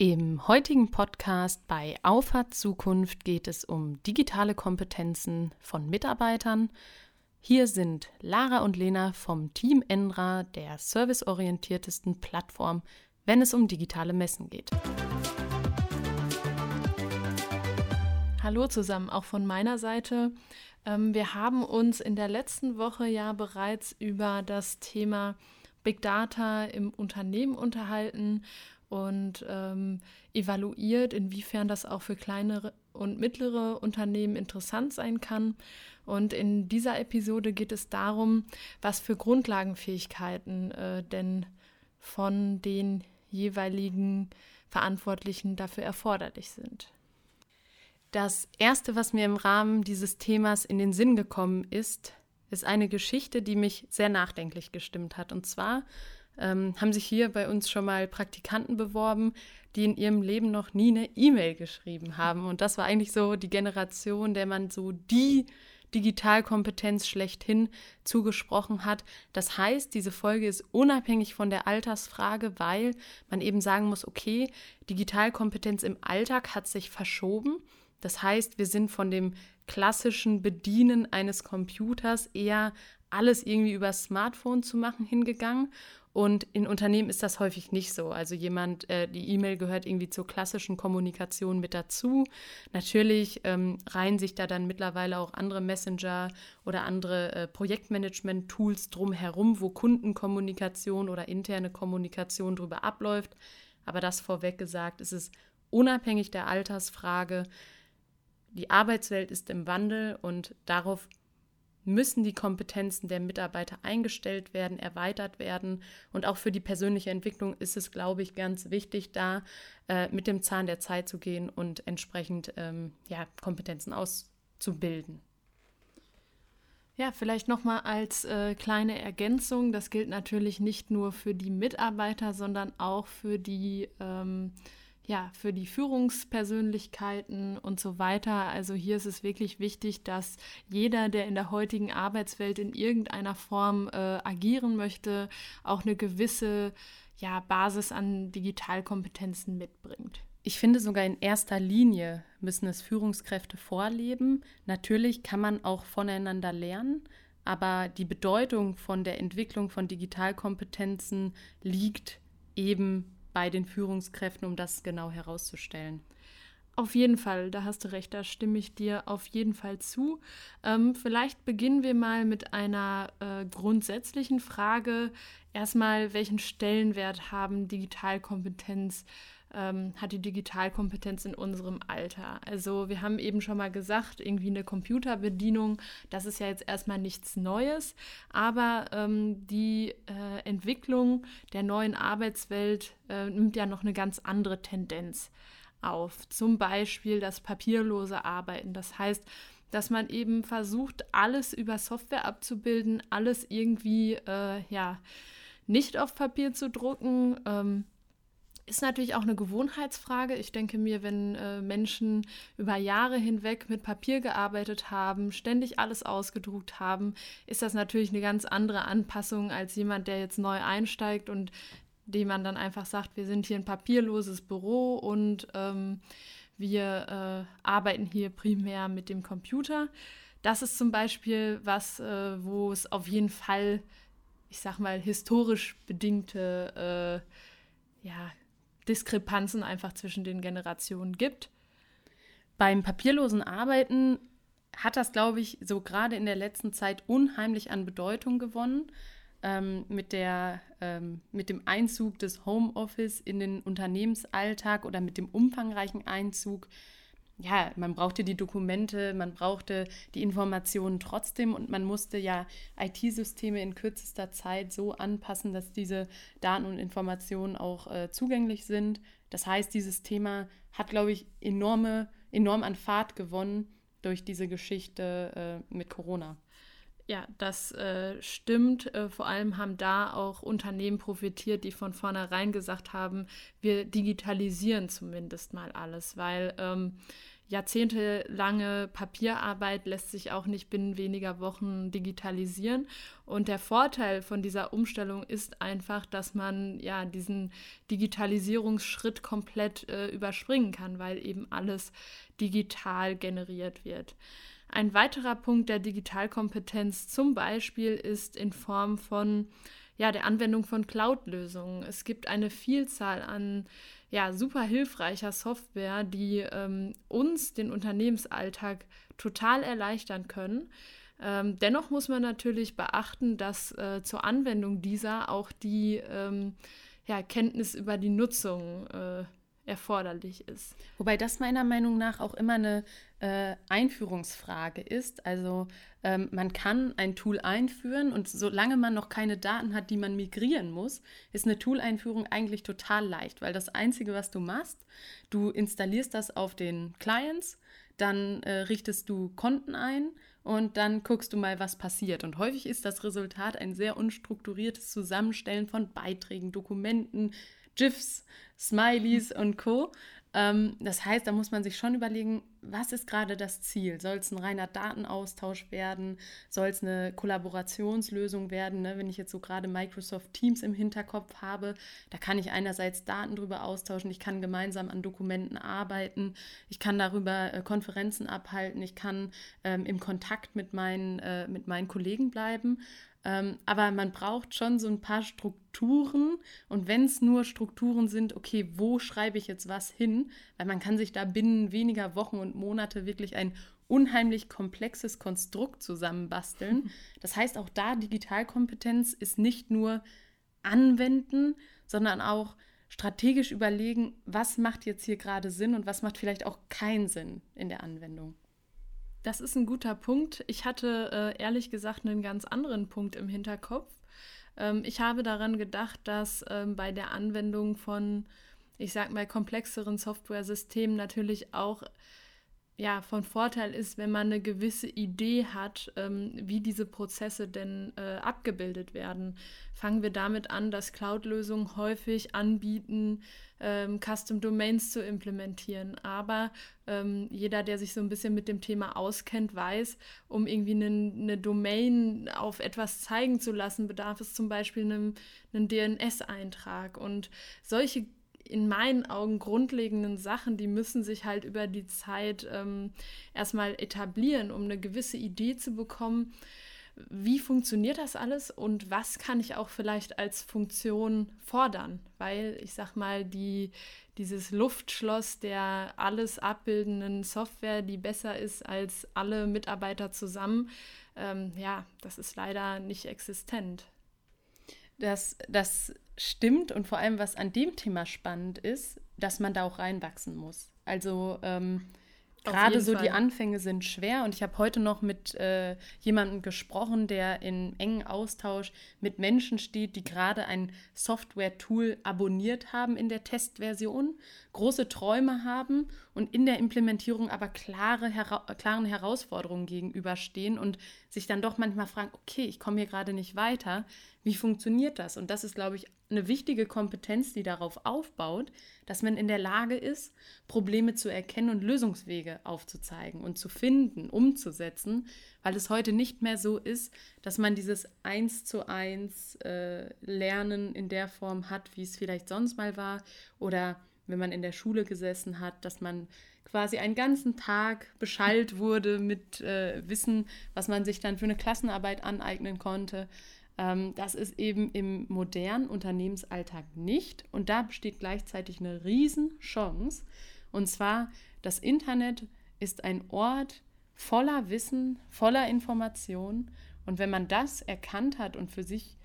Im heutigen Podcast bei Auffahrt Zukunft geht es um digitale Kompetenzen von Mitarbeitern. Hier sind Lara und Lena vom Team Enra, der serviceorientiertesten Plattform, wenn es um digitale Messen geht. Hallo zusammen, auch von meiner Seite. Ähm, wir haben uns in der letzten Woche ja bereits über das Thema Big Data im Unternehmen unterhalten und ähm, evaluiert, inwiefern das auch für kleinere und mittlere Unternehmen interessant sein kann. Und in dieser Episode geht es darum, was für Grundlagenfähigkeiten äh, denn von den jeweiligen Verantwortlichen dafür erforderlich sind. Das Erste, was mir im Rahmen dieses Themas in den Sinn gekommen ist, ist eine Geschichte, die mich sehr nachdenklich gestimmt hat. Und zwar ähm, haben sich hier bei uns schon mal Praktikanten beworben, die in ihrem Leben noch nie eine E-Mail geschrieben haben. Und das war eigentlich so die Generation, der man so die Digitalkompetenz schlechthin zugesprochen hat. Das heißt, diese Folge ist unabhängig von der Altersfrage, weil man eben sagen muss, okay, Digitalkompetenz im Alltag hat sich verschoben. Das heißt, wir sind von dem klassischen Bedienen eines Computers eher alles irgendwie über Smartphone zu machen hingegangen und in Unternehmen ist das häufig nicht so. Also jemand, äh, die E-Mail gehört irgendwie zur klassischen Kommunikation mit dazu. Natürlich ähm, reihen sich da dann mittlerweile auch andere Messenger oder andere äh, Projektmanagement-Tools drumherum, wo Kundenkommunikation oder interne Kommunikation drüber abläuft. Aber das vorweg gesagt, ist es unabhängig der Altersfrage. Die Arbeitswelt ist im Wandel und darauf müssen die Kompetenzen der Mitarbeiter eingestellt werden, erweitert werden. Und auch für die persönliche Entwicklung ist es, glaube ich, ganz wichtig, da äh, mit dem Zahn der Zeit zu gehen und entsprechend ähm, ja, Kompetenzen auszubilden. Ja, vielleicht nochmal als äh, kleine Ergänzung. Das gilt natürlich nicht nur für die Mitarbeiter, sondern auch für die ähm, ja, für die Führungspersönlichkeiten und so weiter. Also hier ist es wirklich wichtig, dass jeder, der in der heutigen Arbeitswelt in irgendeiner Form äh, agieren möchte, auch eine gewisse ja, Basis an Digitalkompetenzen mitbringt. Ich finde sogar in erster Linie müssen es Führungskräfte vorleben. Natürlich kann man auch voneinander lernen, aber die Bedeutung von der Entwicklung von Digitalkompetenzen liegt eben bei den Führungskräften, um das genau herauszustellen. Auf jeden Fall, da hast du recht, da stimme ich dir auf jeden Fall zu. Ähm, vielleicht beginnen wir mal mit einer äh, grundsätzlichen Frage. Erstmal, welchen Stellenwert haben Digitalkompetenz ähm, hat die Digitalkompetenz in unserem Alter. Also wir haben eben schon mal gesagt, irgendwie eine Computerbedienung, das ist ja jetzt erstmal nichts Neues, aber ähm, die äh, Entwicklung der neuen Arbeitswelt äh, nimmt ja noch eine ganz andere Tendenz auf. Zum Beispiel das papierlose Arbeiten. Das heißt, dass man eben versucht, alles über Software abzubilden, alles irgendwie, äh, ja, nicht auf Papier zu drucken. Ähm, ist natürlich auch eine Gewohnheitsfrage. Ich denke mir, wenn äh, Menschen über Jahre hinweg mit Papier gearbeitet haben, ständig alles ausgedruckt haben, ist das natürlich eine ganz andere Anpassung als jemand, der jetzt neu einsteigt und dem man dann einfach sagt, wir sind hier ein papierloses Büro und ähm, wir äh, arbeiten hier primär mit dem Computer. Das ist zum Beispiel was, äh, wo es auf jeden Fall, ich sag mal, historisch bedingte äh, ja, Diskrepanzen einfach zwischen den Generationen gibt. Beim papierlosen Arbeiten hat das, glaube ich, so gerade in der letzten Zeit unheimlich an Bedeutung gewonnen. Ähm, mit, der, ähm, mit dem Einzug des Homeoffice in den Unternehmensalltag oder mit dem umfangreichen Einzug ja, man brauchte die Dokumente, man brauchte die Informationen trotzdem und man musste ja IT-Systeme in kürzester Zeit so anpassen, dass diese Daten und Informationen auch äh, zugänglich sind. Das heißt, dieses Thema hat, glaube ich, enorme, enorm an Fahrt gewonnen durch diese Geschichte äh, mit Corona. Ja, das äh, stimmt. Äh, vor allem haben da auch Unternehmen profitiert, die von vornherein gesagt haben, wir digitalisieren zumindest mal alles, weil ähm, jahrzehntelange Papierarbeit lässt sich auch nicht binnen weniger Wochen digitalisieren. Und der Vorteil von dieser Umstellung ist einfach, dass man ja diesen Digitalisierungsschritt komplett äh, überspringen kann, weil eben alles digital generiert wird. Ein weiterer Punkt der Digitalkompetenz zum Beispiel ist in Form von ja, der Anwendung von Cloud-Lösungen. Es gibt eine Vielzahl an ja, super hilfreicher Software, die ähm, uns den Unternehmensalltag total erleichtern können. Ähm, dennoch muss man natürlich beachten, dass äh, zur Anwendung dieser auch die ähm, ja, Kenntnis über die Nutzung äh, erforderlich ist. Wobei das meiner Meinung nach auch immer eine äh, Einführungsfrage ist. Also ähm, man kann ein Tool einführen und solange man noch keine Daten hat, die man migrieren muss, ist eine Tool-Einführung eigentlich total leicht, weil das Einzige, was du machst, du installierst das auf den Clients, dann äh, richtest du Konten ein und dann guckst du mal, was passiert. Und häufig ist das Resultat ein sehr unstrukturiertes Zusammenstellen von Beiträgen, Dokumenten, GIFs, Smileys und Co. Ähm, das heißt, da muss man sich schon überlegen, was ist gerade das Ziel? Soll es ein reiner Datenaustausch werden? Soll es eine Kollaborationslösung werden? Ne? Wenn ich jetzt so gerade Microsoft Teams im Hinterkopf habe, da kann ich einerseits Daten drüber austauschen, ich kann gemeinsam an Dokumenten arbeiten, ich kann darüber äh, Konferenzen abhalten, ich kann ähm, im Kontakt mit meinen, äh, mit meinen Kollegen bleiben. Ähm, aber man braucht schon so ein paar Strukturen. Und wenn es nur Strukturen sind, okay, wo schreibe ich jetzt was hin? Weil man kann sich da binnen weniger Wochen und Monate wirklich ein unheimlich komplexes Konstrukt zusammenbasteln. Das heißt, auch da Digitalkompetenz ist nicht nur anwenden, sondern auch strategisch überlegen, was macht jetzt hier gerade Sinn und was macht vielleicht auch keinen Sinn in der Anwendung. Das ist ein guter Punkt. Ich hatte äh, ehrlich gesagt einen ganz anderen Punkt im Hinterkopf. Ähm, ich habe daran gedacht, dass ähm, bei der Anwendung von, ich sag mal, komplexeren Software-Systemen natürlich auch ja, von Vorteil ist, wenn man eine gewisse Idee hat, ähm, wie diese Prozesse denn äh, abgebildet werden. Fangen wir damit an, dass Cloud-Lösungen häufig anbieten, ähm, Custom Domains zu implementieren. Aber ähm, jeder, der sich so ein bisschen mit dem Thema auskennt, weiß, um irgendwie eine, eine Domain auf etwas zeigen zu lassen, bedarf es zum Beispiel einem, einem DNS-Eintrag. Und solche in meinen Augen grundlegenden Sachen, die müssen sich halt über die Zeit ähm, erstmal etablieren, um eine gewisse Idee zu bekommen, wie funktioniert das alles und was kann ich auch vielleicht als Funktion fordern? Weil ich sag mal, die, dieses Luftschloss der alles abbildenden Software, die besser ist als alle Mitarbeiter zusammen, ähm, ja, das ist leider nicht existent. Das, das stimmt und vor allem, was an dem Thema spannend ist, dass man da auch reinwachsen muss. Also ähm, gerade so Fall. die Anfänge sind schwer und ich habe heute noch mit äh, jemandem gesprochen, der in engen Austausch mit Menschen steht, die gerade ein Software-Tool abonniert haben in der Testversion, große Träume haben und in der Implementierung aber klare, hera klaren Herausforderungen gegenüberstehen und sich dann doch manchmal fragen, okay, ich komme hier gerade nicht weiter, wie funktioniert das? Und das ist, glaube ich, eine wichtige Kompetenz, die darauf aufbaut, dass man in der Lage ist, Probleme zu erkennen und Lösungswege aufzuzeigen und zu finden, umzusetzen, weil es heute nicht mehr so ist, dass man dieses Eins zu eins äh, Lernen in der Form hat, wie es vielleicht sonst mal war, oder wenn man in der Schule gesessen hat, dass man quasi einen ganzen Tag beschallt wurde mit äh, Wissen, was man sich dann für eine Klassenarbeit aneignen konnte. Ähm, das ist eben im modernen Unternehmensalltag nicht. Und da besteht gleichzeitig eine Riesenchance. Und zwar, das Internet ist ein Ort voller Wissen, voller Information. Und wenn man das erkannt hat und für sich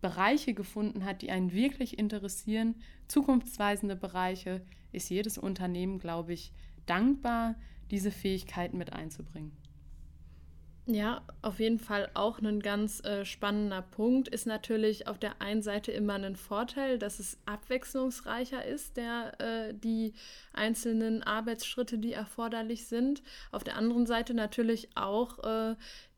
Bereiche gefunden hat, die einen wirklich interessieren, zukunftsweisende Bereiche, ist jedes Unternehmen, glaube ich, dankbar, diese Fähigkeiten mit einzubringen. Ja, auf jeden Fall auch ein ganz äh, spannender Punkt. Ist natürlich auf der einen Seite immer ein Vorteil, dass es abwechslungsreicher ist, der, äh, die einzelnen Arbeitsschritte, die erforderlich sind. Auf der anderen Seite natürlich auch äh,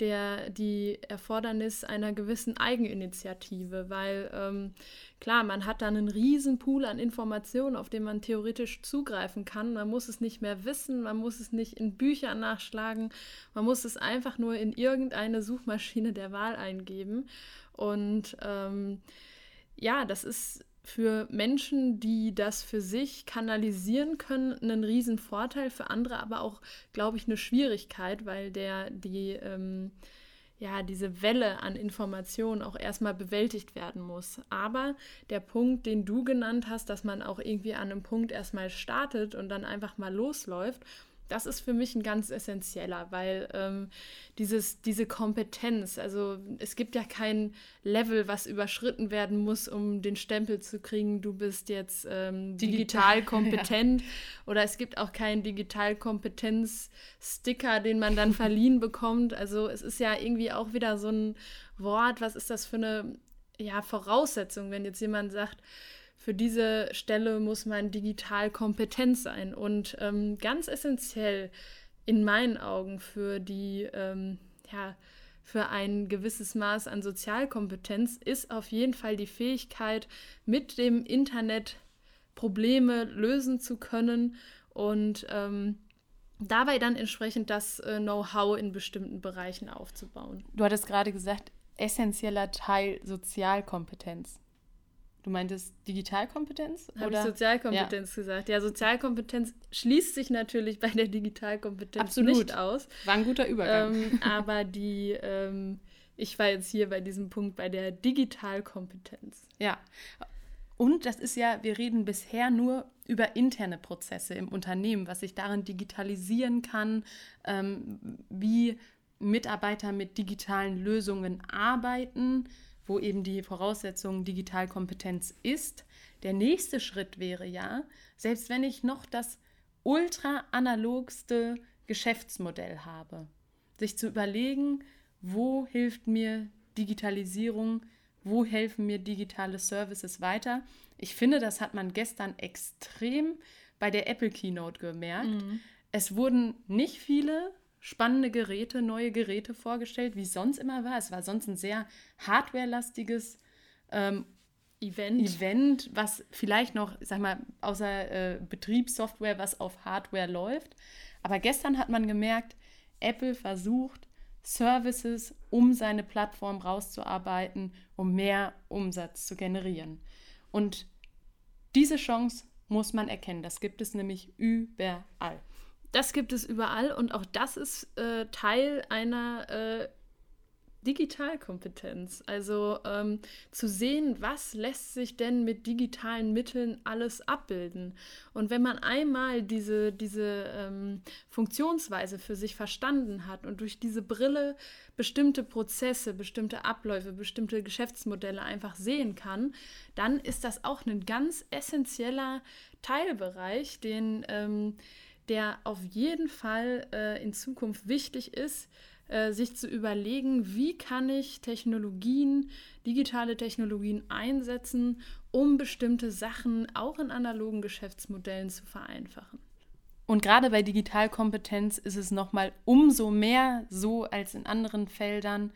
der, die Erfordernis einer gewissen Eigeninitiative, weil ähm, klar, man hat dann einen riesen Pool an Informationen, auf den man theoretisch zugreifen kann. Man muss es nicht mehr wissen, man muss es nicht in Büchern nachschlagen, man muss es einfach nur in irgendeine Suchmaschine der Wahl eingeben. Und ähm, ja, das ist für Menschen, die das für sich kanalisieren können, einen riesen Vorteil, für andere aber auch, glaube ich, eine Schwierigkeit, weil der die ähm, ja, diese Welle an Informationen auch erstmal bewältigt werden muss. Aber der Punkt, den du genannt hast, dass man auch irgendwie an einem Punkt erstmal startet und dann einfach mal losläuft das ist für mich ein ganz essentieller, weil ähm, dieses, diese Kompetenz, also es gibt ja kein Level, was überschritten werden muss, um den Stempel zu kriegen, du bist jetzt ähm, digital kompetent. ja. Oder es gibt auch keinen Digitalkompetenz-Sticker, den man dann verliehen bekommt. Also es ist ja irgendwie auch wieder so ein Wort, was ist das für eine ja, Voraussetzung, wenn jetzt jemand sagt, für diese Stelle muss man digital kompetent sein. Und ähm, ganz essentiell in meinen Augen für die, ähm, ja, für ein gewisses Maß an Sozialkompetenz ist auf jeden Fall die Fähigkeit, mit dem Internet Probleme lösen zu können und ähm, dabei dann entsprechend das äh, Know-how in bestimmten Bereichen aufzubauen. Du hattest gerade gesagt, essentieller Teil Sozialkompetenz. Du meintest Digitalkompetenz? Habe ich Sozialkompetenz ja. gesagt. Ja, Sozialkompetenz schließt sich natürlich bei der Digitalkompetenz Absolut. nicht aus. War ein guter Übergang. Ähm, aber die, ähm, ich war jetzt hier bei diesem Punkt bei der Digitalkompetenz. Ja. Und das ist ja, wir reden bisher nur über interne Prozesse im Unternehmen, was sich darin digitalisieren kann, ähm, wie Mitarbeiter mit digitalen Lösungen arbeiten wo eben die Voraussetzung Digitalkompetenz ist. Der nächste Schritt wäre ja, selbst wenn ich noch das ultra analogste Geschäftsmodell habe, sich zu überlegen, wo hilft mir Digitalisierung, wo helfen mir digitale Services weiter. Ich finde, das hat man gestern extrem bei der Apple Keynote gemerkt. Mhm. Es wurden nicht viele spannende Geräte, neue Geräte vorgestellt, wie es sonst immer war. Es war sonst ein sehr hardwarelastiges ähm, Event. Event, was vielleicht noch, sag mal, außer äh, Betriebssoftware, was auf Hardware läuft. Aber gestern hat man gemerkt, Apple versucht, Services um seine Plattform rauszuarbeiten, um mehr Umsatz zu generieren. Und diese Chance muss man erkennen. Das gibt es nämlich überall. Das gibt es überall und auch das ist äh, Teil einer äh, Digitalkompetenz. Also ähm, zu sehen, was lässt sich denn mit digitalen Mitteln alles abbilden. Und wenn man einmal diese, diese ähm, Funktionsweise für sich verstanden hat und durch diese Brille bestimmte Prozesse, bestimmte Abläufe, bestimmte Geschäftsmodelle einfach sehen kann, dann ist das auch ein ganz essentieller Teilbereich, den ähm, der auf jeden Fall äh, in Zukunft wichtig ist, äh, sich zu überlegen, wie kann ich Technologien, digitale Technologien einsetzen, um bestimmte Sachen auch in analogen Geschäftsmodellen zu vereinfachen. Und gerade bei Digitalkompetenz ist es nochmal umso mehr so als in anderen Feldern.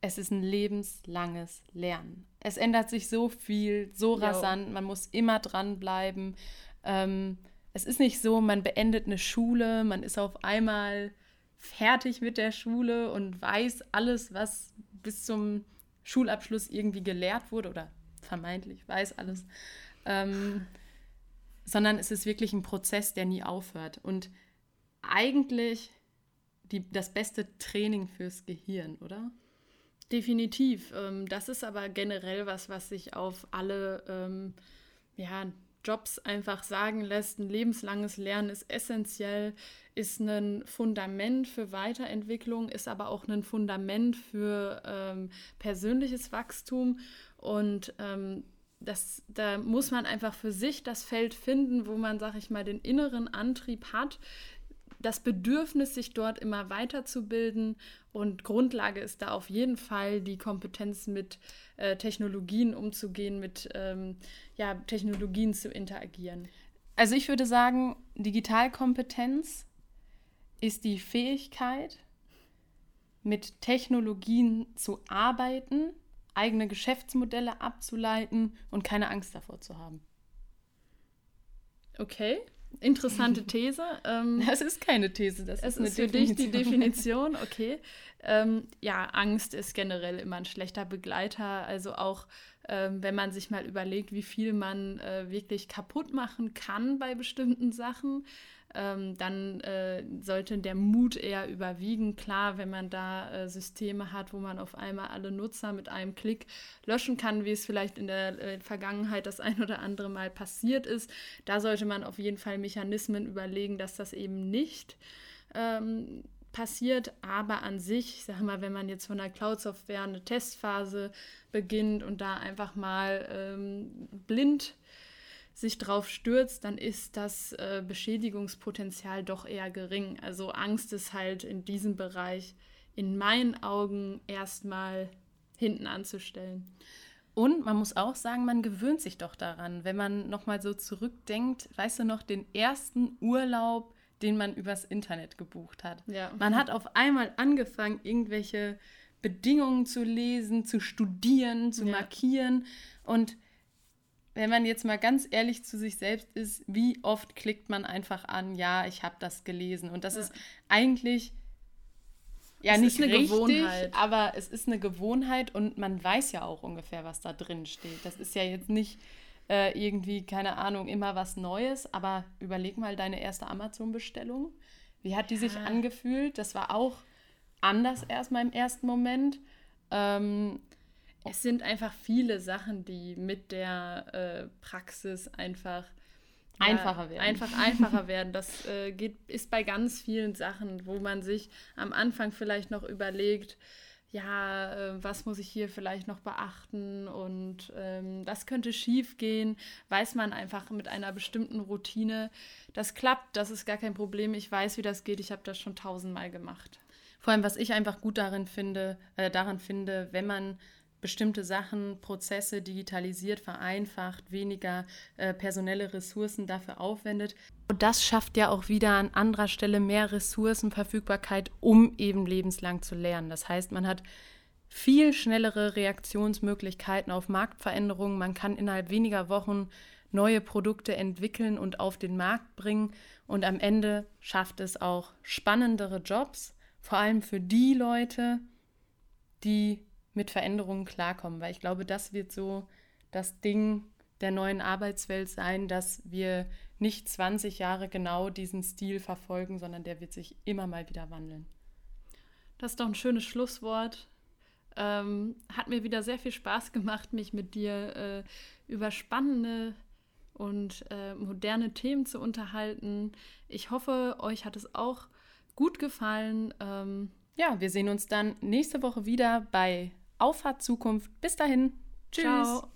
Es ist ein lebenslanges Lernen. Es ändert sich so viel, so rasant, man muss immer dranbleiben. Ähm, es ist nicht so, man beendet eine Schule, man ist auf einmal fertig mit der Schule und weiß alles, was bis zum Schulabschluss irgendwie gelehrt wurde oder vermeintlich weiß alles. Ähm, sondern es ist wirklich ein Prozess, der nie aufhört. Und eigentlich die, das beste Training fürs Gehirn, oder? Definitiv. Ähm, das ist aber generell was, was sich auf alle ähm, ja, Jobs einfach sagen lässt, ein lebenslanges Lernen ist essentiell, ist ein Fundament für Weiterentwicklung, ist aber auch ein Fundament für ähm, persönliches Wachstum. Und ähm, das, da muss man einfach für sich das Feld finden, wo man, sag ich mal, den inneren Antrieb hat, das Bedürfnis, sich dort immer weiterzubilden. Und Grundlage ist da auf jeden Fall die Kompetenz, mit äh, Technologien umzugehen, mit ähm, ja, Technologien zu interagieren. Also ich würde sagen, Digitalkompetenz ist die Fähigkeit, mit Technologien zu arbeiten, eigene Geschäftsmodelle abzuleiten und keine Angst davor zu haben. Okay, interessante These. Ähm, das ist keine These, das ist, eine ist für dich die Definition. Okay. Ähm, ja, Angst ist generell immer ein schlechter Begleiter. Also auch ähm, wenn man sich mal überlegt, wie viel man äh, wirklich kaputt machen kann bei bestimmten Sachen ähm, dann äh, sollte der Mut eher überwiegen. Klar, wenn man da äh, Systeme hat, wo man auf einmal alle Nutzer mit einem Klick löschen kann, wie es vielleicht in der äh, Vergangenheit das ein oder andere Mal passiert ist, da sollte man auf jeden Fall Mechanismen überlegen, dass das eben nicht ähm, passiert, aber an sich, ich sage mal, wenn man jetzt von der Cloud-Software eine Testphase beginnt und da einfach mal ähm, blind sich drauf stürzt, dann ist das äh, Beschädigungspotenzial doch eher gering. Also Angst ist halt in diesem Bereich in meinen Augen erstmal hinten anzustellen. Und man muss auch sagen, man gewöhnt sich doch daran, wenn man nochmal so zurückdenkt, weißt du noch, den ersten Urlaub, den man übers Internet gebucht hat. Ja. Man hat auf einmal angefangen, irgendwelche Bedingungen zu lesen, zu studieren, zu ja. markieren und wenn man jetzt mal ganz ehrlich zu sich selbst ist, wie oft klickt man einfach an, ja, ich habe das gelesen. Und das ja. ist eigentlich ja es nicht richtig, Gewohnheit. aber es ist eine Gewohnheit und man weiß ja auch ungefähr, was da drin steht. Das ist ja jetzt nicht äh, irgendwie, keine Ahnung, immer was Neues, aber überleg mal deine erste Amazon-Bestellung. Wie hat die ja. sich angefühlt? Das war auch anders erstmal im ersten Moment. Ähm, es sind einfach viele Sachen, die mit der äh, Praxis einfach einfacher werden. Einfach einfacher werden. Das äh, geht, ist bei ganz vielen Sachen, wo man sich am Anfang vielleicht noch überlegt, ja, äh, was muss ich hier vielleicht noch beachten und ähm, das könnte schief gehen, weiß man einfach mit einer bestimmten Routine, das klappt, das ist gar kein Problem, ich weiß, wie das geht, ich habe das schon tausendmal gemacht. Vor allem, was ich einfach gut darin finde, äh, daran finde, wenn man bestimmte Sachen, Prozesse digitalisiert, vereinfacht, weniger äh, personelle Ressourcen dafür aufwendet. Und das schafft ja auch wieder an anderer Stelle mehr Ressourcenverfügbarkeit, um eben lebenslang zu lernen. Das heißt, man hat viel schnellere Reaktionsmöglichkeiten auf Marktveränderungen. Man kann innerhalb weniger Wochen neue Produkte entwickeln und auf den Markt bringen. Und am Ende schafft es auch spannendere Jobs, vor allem für die Leute, die mit Veränderungen klarkommen, weil ich glaube, das wird so das Ding der neuen Arbeitswelt sein, dass wir nicht 20 Jahre genau diesen Stil verfolgen, sondern der wird sich immer mal wieder wandeln. Das ist doch ein schönes Schlusswort. Ähm, hat mir wieder sehr viel Spaß gemacht, mich mit dir äh, über spannende und äh, moderne Themen zu unterhalten. Ich hoffe, euch hat es auch gut gefallen. Ähm, ja, wir sehen uns dann nächste Woche wieder bei Auffahrt Zukunft. Bis dahin. Tschüss. Ciao.